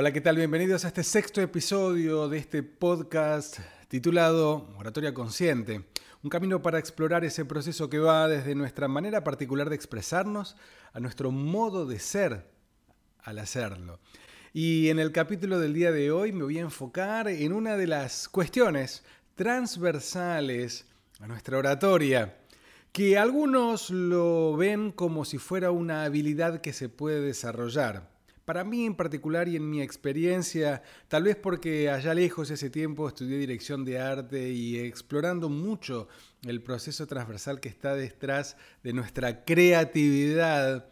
Hola, ¿qué tal? Bienvenidos a este sexto episodio de este podcast titulado Oratoria Consciente. Un camino para explorar ese proceso que va desde nuestra manera particular de expresarnos a nuestro modo de ser al hacerlo. Y en el capítulo del día de hoy me voy a enfocar en una de las cuestiones transversales a nuestra oratoria, que algunos lo ven como si fuera una habilidad que se puede desarrollar. Para mí en particular y en mi experiencia, tal vez porque allá lejos ese tiempo estudié dirección de arte y explorando mucho el proceso transversal que está detrás de nuestra creatividad,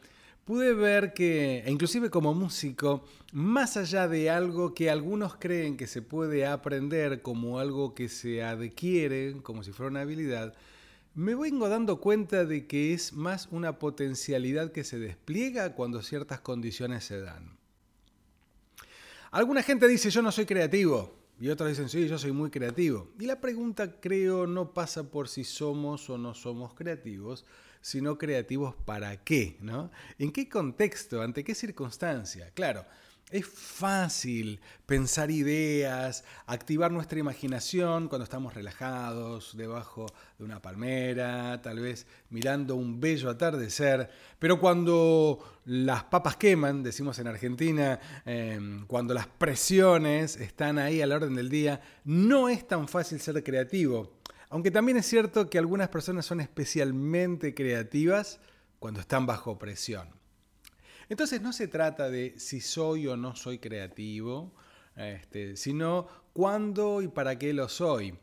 pude ver que, e inclusive como músico, más allá de algo que algunos creen que se puede aprender como algo que se adquiere, como si fuera una habilidad, me vengo dando cuenta de que es más una potencialidad que se despliega cuando ciertas condiciones se dan. Alguna gente dice yo no soy creativo y otros dicen sí, yo soy muy creativo. Y la pregunta creo no pasa por si somos o no somos creativos, sino creativos para qué, ¿no? ¿En qué contexto? ¿Ante qué circunstancia? Claro, es fácil pensar ideas, activar nuestra imaginación cuando estamos relajados, debajo de una palmera, tal vez mirando un bello atardecer, pero cuando las papas queman, decimos en Argentina, em, cuando las presiones están ahí a la orden del día, no es tan fácil ser creativo. Aunque también es cierto que algunas personas son especialmente creativas cuando están bajo presión. Entonces no se trata de si soy o no soy creativo, este, sino cuándo y para qué lo soy.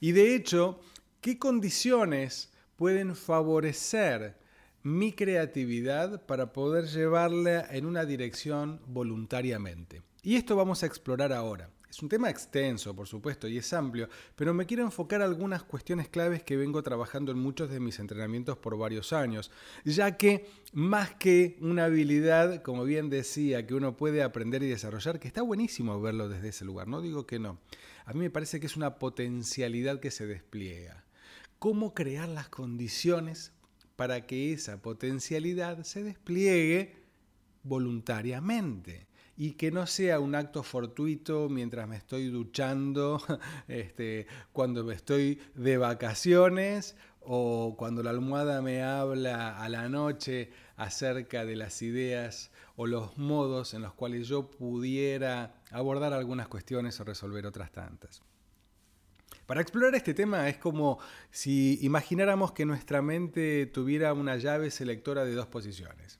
Y de hecho, ¿qué condiciones pueden favorecer mi creatividad para poder llevarla en una dirección voluntariamente? Y esto vamos a explorar ahora. Es un tema extenso, por supuesto, y es amplio, pero me quiero enfocar algunas cuestiones claves que vengo trabajando en muchos de mis entrenamientos por varios años, ya que más que una habilidad, como bien decía, que uno puede aprender y desarrollar, que está buenísimo verlo desde ese lugar, no digo que no, a mí me parece que es una potencialidad que se despliega. ¿Cómo crear las condiciones para que esa potencialidad se despliegue voluntariamente? Y que no sea un acto fortuito mientras me estoy duchando, este, cuando me estoy de vacaciones o cuando la almohada me habla a la noche acerca de las ideas o los modos en los cuales yo pudiera abordar algunas cuestiones o resolver otras tantas. Para explorar este tema es como si imagináramos que nuestra mente tuviera una llave selectora de dos posiciones.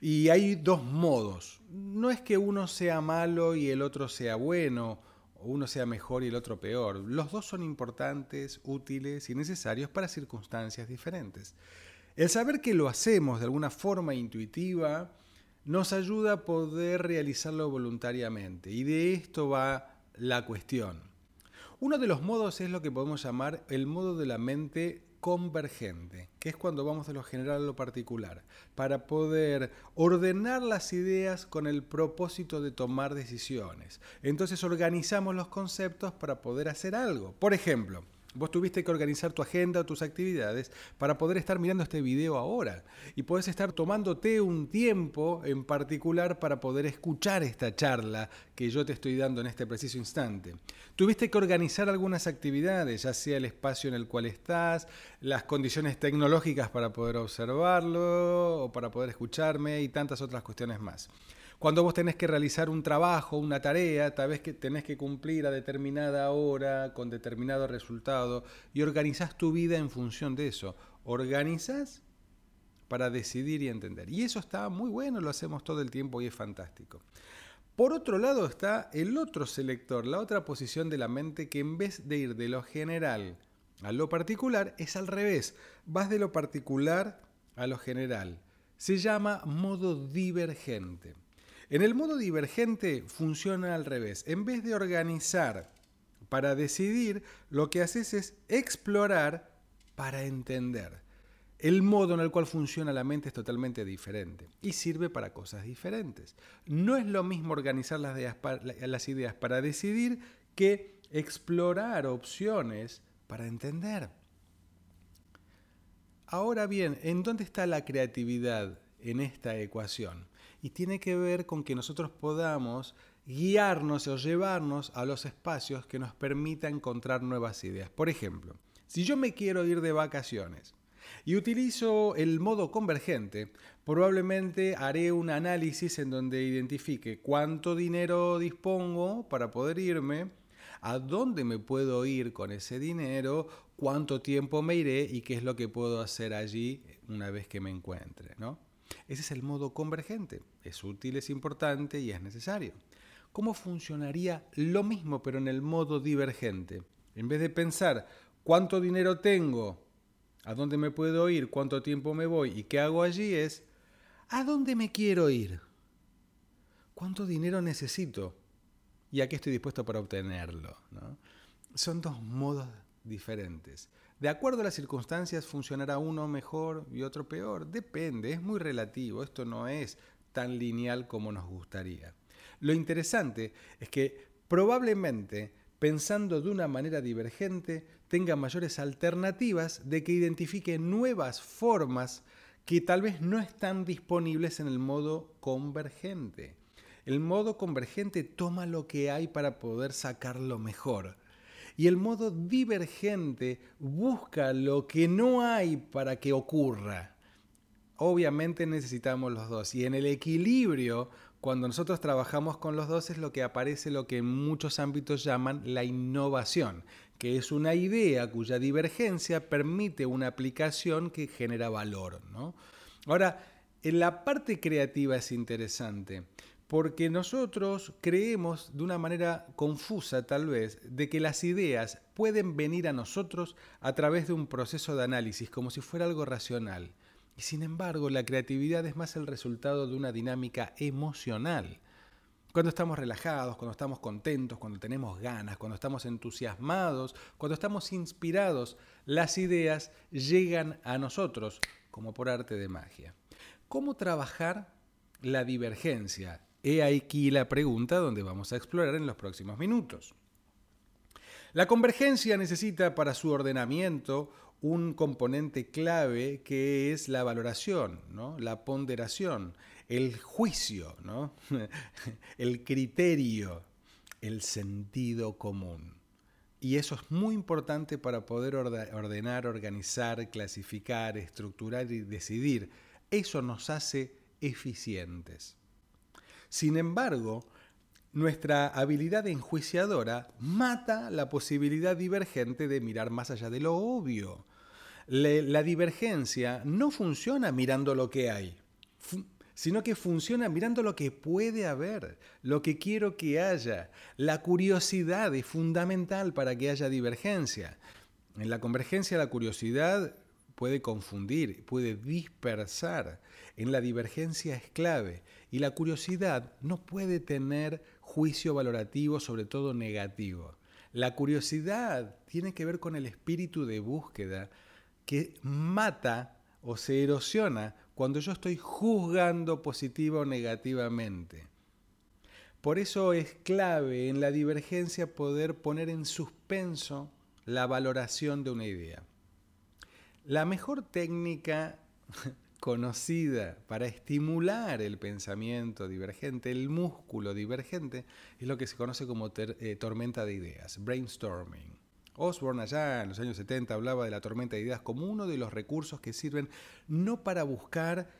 Y hay dos modos. No es que uno sea malo y el otro sea bueno, o uno sea mejor y el otro peor. Los dos son importantes, útiles y necesarios para circunstancias diferentes. El saber que lo hacemos de alguna forma intuitiva nos ayuda a poder realizarlo voluntariamente. Y de esto va la cuestión. Uno de los modos es lo que podemos llamar el modo de la mente convergente, que es cuando vamos de lo general a lo particular, para poder ordenar las ideas con el propósito de tomar decisiones. Entonces organizamos los conceptos para poder hacer algo. Por ejemplo, Vos tuviste que organizar tu agenda tus actividades para poder estar mirando este video ahora. Y podés estar tomándote un tiempo en particular para poder escuchar esta charla que yo te estoy dando en este preciso instante. Tuviste que organizar algunas actividades, ya sea el espacio en el cual estás, las condiciones tecnológicas para poder observarlo o para poder escucharme y tantas otras cuestiones más. Cuando vos tenés que realizar un trabajo, una tarea, tal vez que tenés que cumplir a determinada hora, con determinado resultado, y organizás tu vida en función de eso. Organizás para decidir y entender. Y eso está muy bueno, lo hacemos todo el tiempo y es fantástico. Por otro lado está el otro selector, la otra posición de la mente que en vez de ir de lo general a lo particular, es al revés. Vas de lo particular a lo general. Se llama modo divergente. En el modo divergente funciona al revés. En vez de organizar para decidir, lo que haces es explorar para entender. El modo en el cual funciona la mente es totalmente diferente y sirve para cosas diferentes. No es lo mismo organizar las ideas para, decidir que explorar opciones para entender. Ahora bien, ¿en dónde está la creatividad en esta ecuación? Y tiene que ver con que nosotros podamos guiarnos o llevarnos a los espacios que nos permitan encontrar nuevas ideas. Por ejemplo, si yo me quiero ir de vacaciones y utilizo el modo convergente, probablemente haré un análisis en donde identifique cuánto dinero dispongo para poder irme, a dónde me puedo ir con ese dinero, cuánto tiempo me iré y qué es lo que puedo hacer allí una vez que me encuentre. ¿no? Ese es el modo convergente. Es útil, es importante y es necesario. ¿Cómo funcionaría lo mismo pero en el modo divergente? En vez de pensar cuánto dinero tengo, a dónde me puedo ir, cuánto tiempo me voy y qué hago allí es, ¿a dónde me quiero ir? ¿Cuánto dinero necesito? ¿Y a qué estoy dispuesto para obtenerlo? Son dos modos diferentes. De acuerdo a las circunstancias funcionará uno mejor y otro peor. Depende, es muy relativo. Esto no es tan lineal como nos gustaría. Lo interesante es que probablemente pensando de una manera divergente tenga mayores alternativas de que identifique nuevas formas que tal vez no están disponibles en el modo convergente. El modo convergente toma lo que hay para poder sacarlo mejor. Y el modo divergente busca lo que no hay para que ocurra. Obviamente necesitamos los dos. Y en el equilibrio cuando nosotros trabajamos con los dos es lo que aparece lo que en muchos ámbitos llaman la innovación, que es una idea cuya divergencia permite una aplicación que genera valor. Ahora, en la parte creativa es interesante, porque nosotros creemos de una manera confusa tal vez de que las ideas pueden venir a nosotros a través de un proceso de análisis, como si fuera algo racional. Y sin embargo, la creatividad es más el resultado de una dinámica emocional. Cuando estamos relajados, cuando estamos contentos, cuando tenemos ganas, cuando estamos entusiasmados, cuando estamos inspirados, las ideas llegan a nosotros como por arte de magia. ¿Cómo trabajar la divergencia? He aquí la pregunta donde vamos a explorar en los próximos minutos. La convergencia necesita para su ordenamiento un componente clave que es la valoración, ¿no? la ponderación, el juicio, ¿no? el criterio, el sentido común. Y eso es muy importante para poder ordenar, organizar, clasificar, estructurar y decidir. Eso nos hace eficientes. Sin embargo, nuestra habilidad enjuiciadora mata la posibilidad divergente de mirar más allá de lo obvio la divergencia no funciona mirando lo que hay, sino que funciona mirando lo que puede haber, lo que quiero que haya. La curiosidad es fundamental para que haya divergencia. En la convergencia la curiosidad puede confundir, puede dispersar. En la divergencia es clave. Y la curiosidad no puede tener juicio valorativo, sobre todo negativo. La curiosidad tiene que ver con el espíritu de búsqueda, que mata o se erosiona cuando yo estoy juzgando positiva o negativamente. Por eso es clave en la divergencia poder poner en suspenso la valoración de una idea. La mejor técnica conocida para estimular el pensamiento divergente, el músculo divergente, es lo que se conoce como eh, tormenta de ideas, brainstorming. Osborne allá en los años 70 hablaba de la tormenta de ideas como uno de los recursos que sirven no para buscar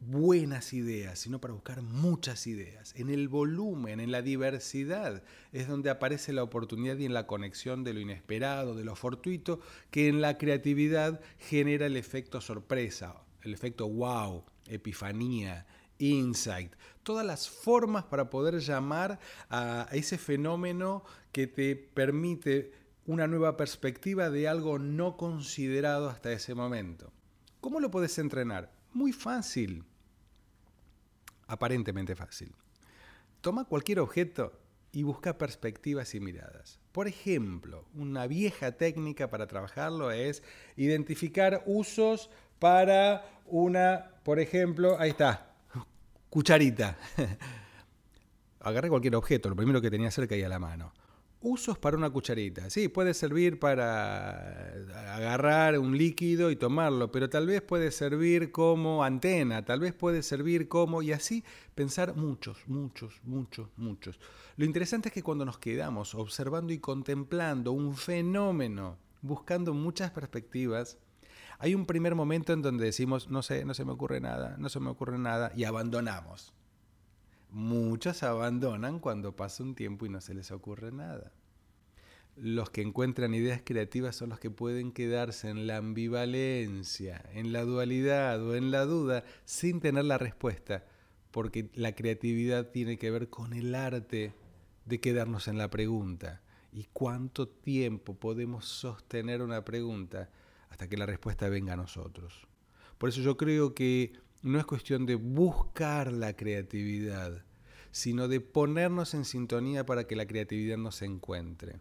buenas ideas, sino para buscar muchas ideas. En el volumen, en la diversidad, es donde aparece la oportunidad y en la conexión de lo inesperado, de lo fortuito, que en la creatividad genera el efecto sorpresa, el efecto wow, epifanía, insight, todas las formas para poder llamar a ese fenómeno que te permite una nueva perspectiva de algo no considerado hasta ese momento. ¿Cómo lo puedes entrenar? Muy fácil. Aparentemente fácil. Toma cualquier objeto y busca perspectivas y miradas. Por ejemplo, una vieja técnica para trabajarlo es identificar usos para una, por ejemplo, ahí está, cucharita. Agarré cualquier objeto, lo primero que tenía cerca y a la mano Usos para una cucharita. Sí, puede servir para agarrar un líquido y tomarlo, pero tal vez puede servir como antena, tal vez puede servir como... y así pensar muchos, muchos, muchos, muchos. Lo interesante es que cuando nos quedamos observando y contemplando un fenómeno, buscando muchas perspectivas, hay un primer momento en donde decimos, no sé, no se me ocurre nada, no se me ocurre nada, y abandonamos. Muchos abandonan cuando pasa un tiempo y no se les ocurre nada. Los que encuentran ideas creativas son los que pueden quedarse en la ambivalencia, en la dualidad o en la duda sin tener la respuesta, porque la creatividad tiene que ver con el arte de quedarnos en la pregunta. ¿Y cuánto tiempo podemos sostener una pregunta hasta que la respuesta venga a nosotros? Por eso yo creo que no es cuestión de buscar la creatividad, sino de ponernos en sintonía para que la creatividad nos encuentre.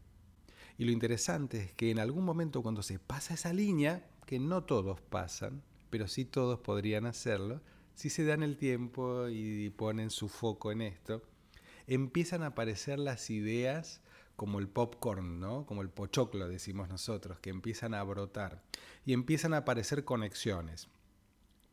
Y lo interesante es que en algún momento cuando se pasa esa línea, que no todos pasan, pero sí todos podrían hacerlo, si se dan el tiempo y ponen su foco en esto, empiezan a aparecer las ideas como el popcorn, ¿no? Como el pochoclo decimos nosotros, que empiezan a brotar y empiezan a aparecer conexiones.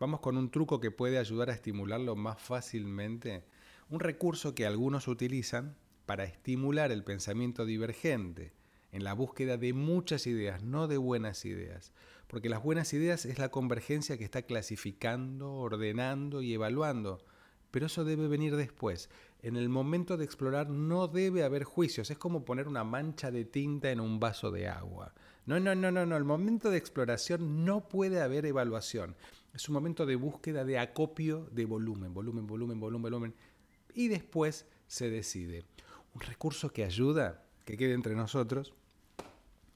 Vamos con un truco que puede ayudar a estimularlo más fácilmente. Un recurso que algunos utilizan para estimular el pensamiento divergente en la búsqueda de muchas ideas, no de buenas ideas. Porque las buenas ideas es la convergencia que está clasificando, ordenando y evaluando. Pero eso debe venir después. En el momento de explorar no debe haber juicios. Es como poner una mancha de tinta en un vaso de agua. No, no, no, no, no. El momento de exploración no puede haber evaluación. Es un momento de búsqueda de acopio de volumen, volumen, volumen, volumen, volumen. Y después se decide. Un recurso que ayuda, que quede entre nosotros,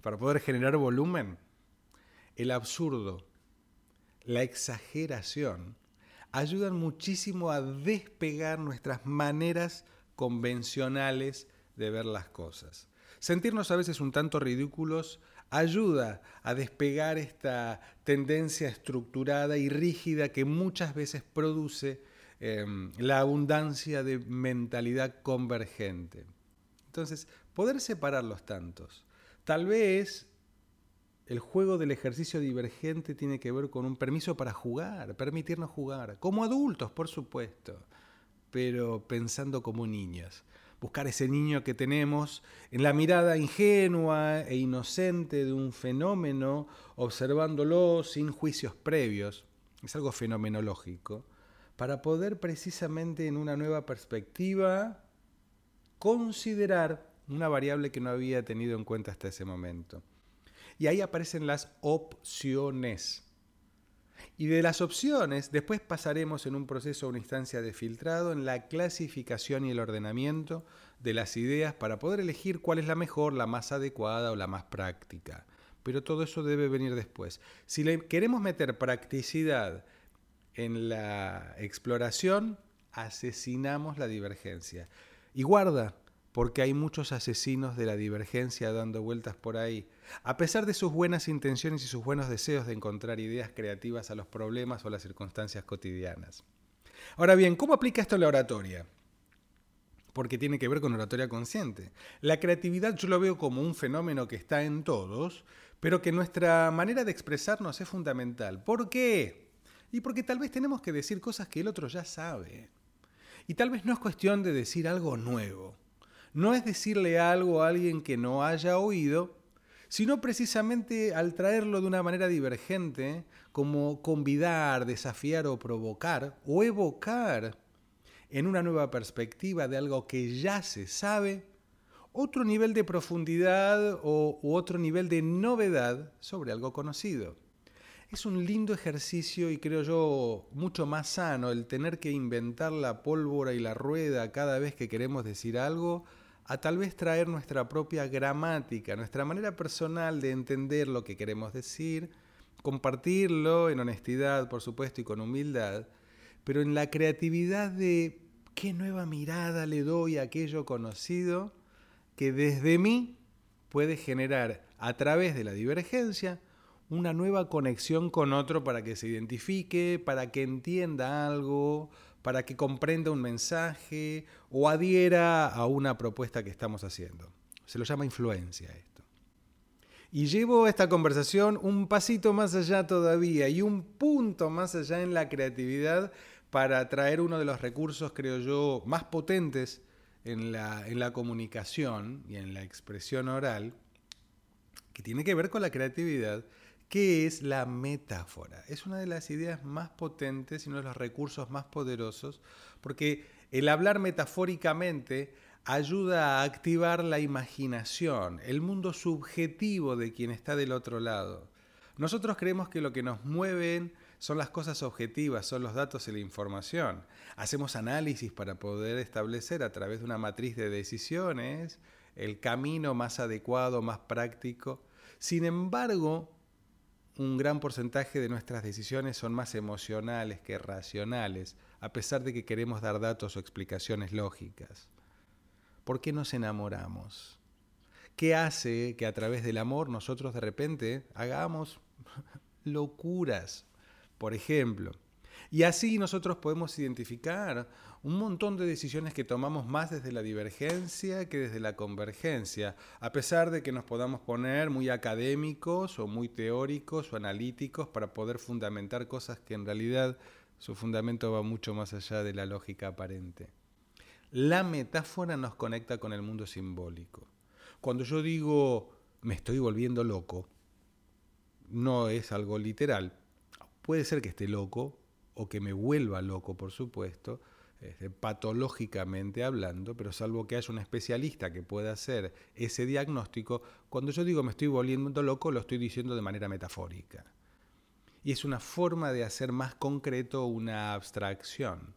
para poder generar volumen, el absurdo, la exageración, ayudan muchísimo a despegar nuestras maneras convencionales de ver las cosas. Sentirnos a veces un tanto ridículos ayuda a despegar esta tendencia estructurada y rígida que muchas veces produce em, la abundancia de mentalidad convergente. Entonces, poder separar los tantos. Tal vez el juego del ejercicio divergente tiene que ver con un permiso para jugar, permitirnos jugar, como adultos, por supuesto, pero pensando como niños buscar ese niño que tenemos en la mirada ingenua e inocente de un fenómeno, observándolo sin juicios previos, es algo fenomenológico, para poder precisamente en una nueva perspectiva considerar una variable que no había tenido en cuenta hasta ese momento. Y ahí aparecen las opciones. Y de las opciones, después pasaremos en un proceso o una instancia de filtrado en la clasificación y el ordenamiento de las ideas para poder elegir cuál es la mejor, la más adecuada o la más práctica. Pero todo eso debe venir después. Si queremos meter practicidad en la exploración, asesinamos la divergencia. Y guarda, porque hay muchos asesinos de la divergencia dando vueltas por ahí. A pesar de sus buenas intenciones y sus buenos deseos de encontrar ideas creativas a los problemas o las circunstancias cotidianas. Ahora bien, ¿cómo aplica esto en la oratoria? Porque tiene que ver con oratoria consciente. La creatividad yo lo veo como un fenómeno que está en todos, pero que nuestra manera de expresarnos es fundamental. ¿Por qué? Y porque tal vez tenemos que decir cosas que el otro ya sabe. Y tal vez no es cuestión de decir algo nuevo no es decirle algo a alguien que no haya oído, sino precisamente al traerlo de una manera divergente, como convidar, desafiar o provocar o evocar en una nueva perspectiva de algo que ya se sabe, otro nivel de profundidad o, u otro nivel de novedad sobre algo conocido. Es un lindo ejercicio y creo yo mucho más sano el tener que inventar la pólvora y la rueda cada vez que queremos decir algo a tal vez traer nuestra propia gramática, nuestra manera personal de entender lo que queremos decir, compartirlo en honestidad, por supuesto, y con humildad, pero en la creatividad de qué nueva mirada le doy a aquello conocido que desde mí puede generar a través de la divergencia una nueva conexión con otro para que se identifique, para que entienda algo, para que comprenda un mensaje o adhiera a una propuesta que estamos haciendo. Se lo llama influencia esto. Y llevo esta conversación un pasito más allá todavía y un punto más allá en la creatividad para traer uno de los recursos, creo yo, más potentes en la, en la comunicación y en la expresión oral, que tiene que ver con la creatividad, que es la metáfora. Es una de las ideas más potentes y uno de los recursos más poderosos, porque el hablar metafóricamente ayuda a activar la imaginación, el mundo subjetivo de quien está del otro lado. Nosotros creemos que lo que nos mueven son las cosas objetivas, son los datos y la información. Hacemos análisis para poder establecer a través de una matriz de decisiones el camino más adecuado, más práctico. Sin embargo, un gran porcentaje de nuestras decisiones son más emocionales que racionales, a pesar de que queremos dar datos o explicaciones lógicas. ¿Por qué nos enamoramos? ¿Qué hace que a través del amor nosotros de repente hagamos locuras? Por ejemplo, y así nosotros podemos identificar un montón de decisiones que tomamos más desde la divergencia que desde la convergencia, a pesar de que nos podamos poner muy académicos o muy teóricos o analíticos para poder fundamentar cosas que en realidad su fundamento va mucho más allá de la lógica aparente. La metáfora nos conecta con el mundo simbólico. Cuando yo digo me estoy volviendo loco, no es algo literal. Puede ser que esté loco, o que me vuelva loco, por supuesto, este, patológicamente hablando, pero salvo que haya un especialista que pueda hacer ese diagnóstico, cuando yo digo me estoy volviendo loco, lo estoy diciendo de manera metafórica. Y es una forma de hacer más concreto una abstracción.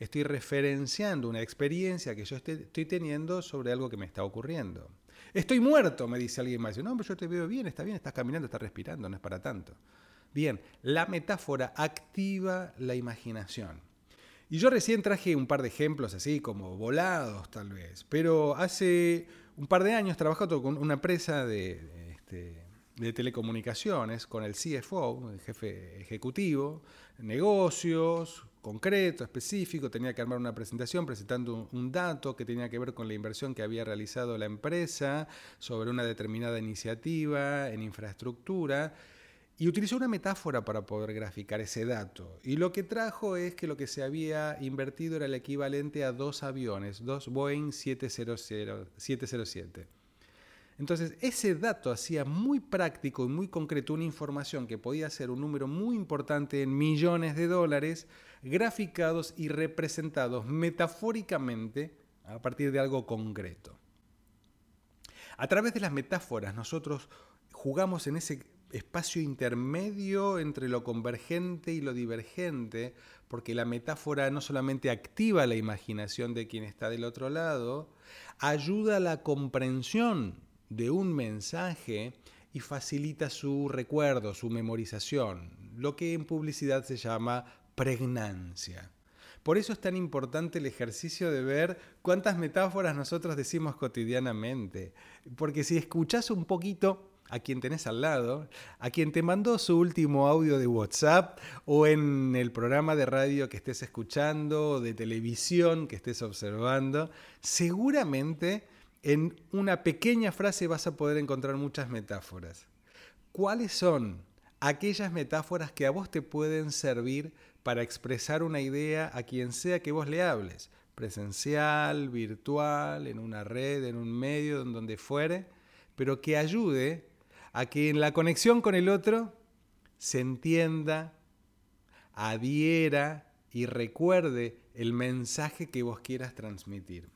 Estoy referenciando una experiencia que yo estoy teniendo sobre algo que me está ocurriendo. Estoy muerto, me dice alguien más. No, pero yo te veo bien, está bien, estás caminando, estás respirando, no es para tanto. Bien, la metáfora activa la imaginación. Y yo recién traje un par de ejemplos así como volados tal vez, pero hace un par de años trabajando con una empresa de, este, de telecomunicaciones, con el CFO, el jefe ejecutivo, negocios, concreto, específico, tenía que armar una presentación presentando un, dato que tenía que ver con la inversión que había realizado la empresa sobre una determinada iniciativa en infraestructura y utilizó una metáfora para poder graficar ese dato. Y lo que trajo es que lo que se había invertido era el equivalente a dos aviones, dos Boeing 707. Entonces, ese dato hacía muy práctico y muy concreto una información que podía ser un número muy importante en millones de dólares, graficados y representados metafóricamente a partir de algo concreto. A través de las metáforas nosotros jugamos en ese espacio intermedio entre lo convergente y lo divergente, porque la metáfora no solamente activa la imaginación de quien está del otro lado, ayuda a la comprensión de un mensaje y facilita su recuerdo, su memorización, lo que en publicidad se llama pregnancia. Por eso es tan importante el ejercicio de ver cuántas metáforas nosotros decimos cotidianamente, porque si escuchás un poquito a quien tenés al lado, a quien te mandó su último audio de WhatsApp o en el programa de radio que estés escuchando o de televisión que estés observando, seguramente en una pequeña frase vas a poder encontrar muchas metáforas. ¿Cuáles son aquellas metáforas que a vos te pueden servir para expresar una idea a quien sea que vos le hables? Presencial, virtual, en una red, en un medio, en donde fuere, pero que ayude a que en la conexión con el otro se entienda, adhiera y recuerde el mensaje que vos quieras transmitir.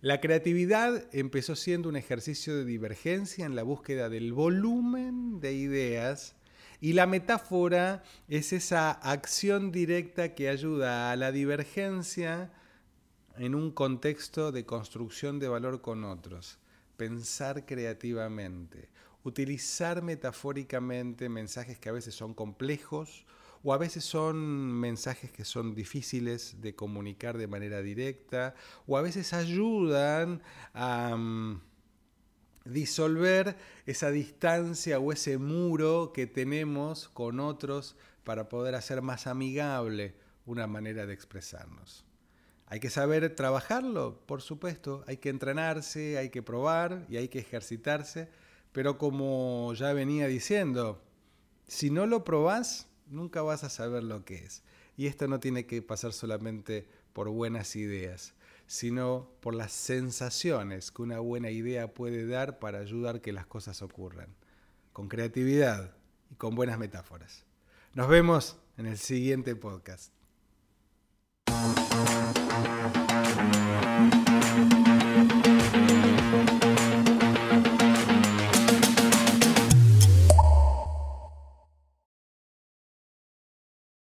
La creatividad empezó siendo un ejercicio de divergencia en la búsqueda del volumen de ideas y la metáfora es esa acción directa que ayuda a la divergencia en un contexto de construcción de valor con otros, pensar creativamente, utilizar metafóricamente mensajes que a veces son complejos o a veces son mensajes que son difíciles de comunicar de manera directa o a veces ayudan a mm, disolver esa distancia o ese muro que tenemos con otros para poder hacer más amigable una manera de expresarnos. Hay que saber trabajarlo, por supuesto, hay que entrenarse, hay que probar y hay que ejercitarse, pero como ya venía diciendo, si no lo probás, nunca vas a saber lo que es. Y esto no tiene que pasar solamente por buenas ideas, sino por las sensaciones que una buena idea puede dar para ayudar que las cosas ocurran, con creatividad y con buenas metáforas. Nos vemos en el siguiente podcast.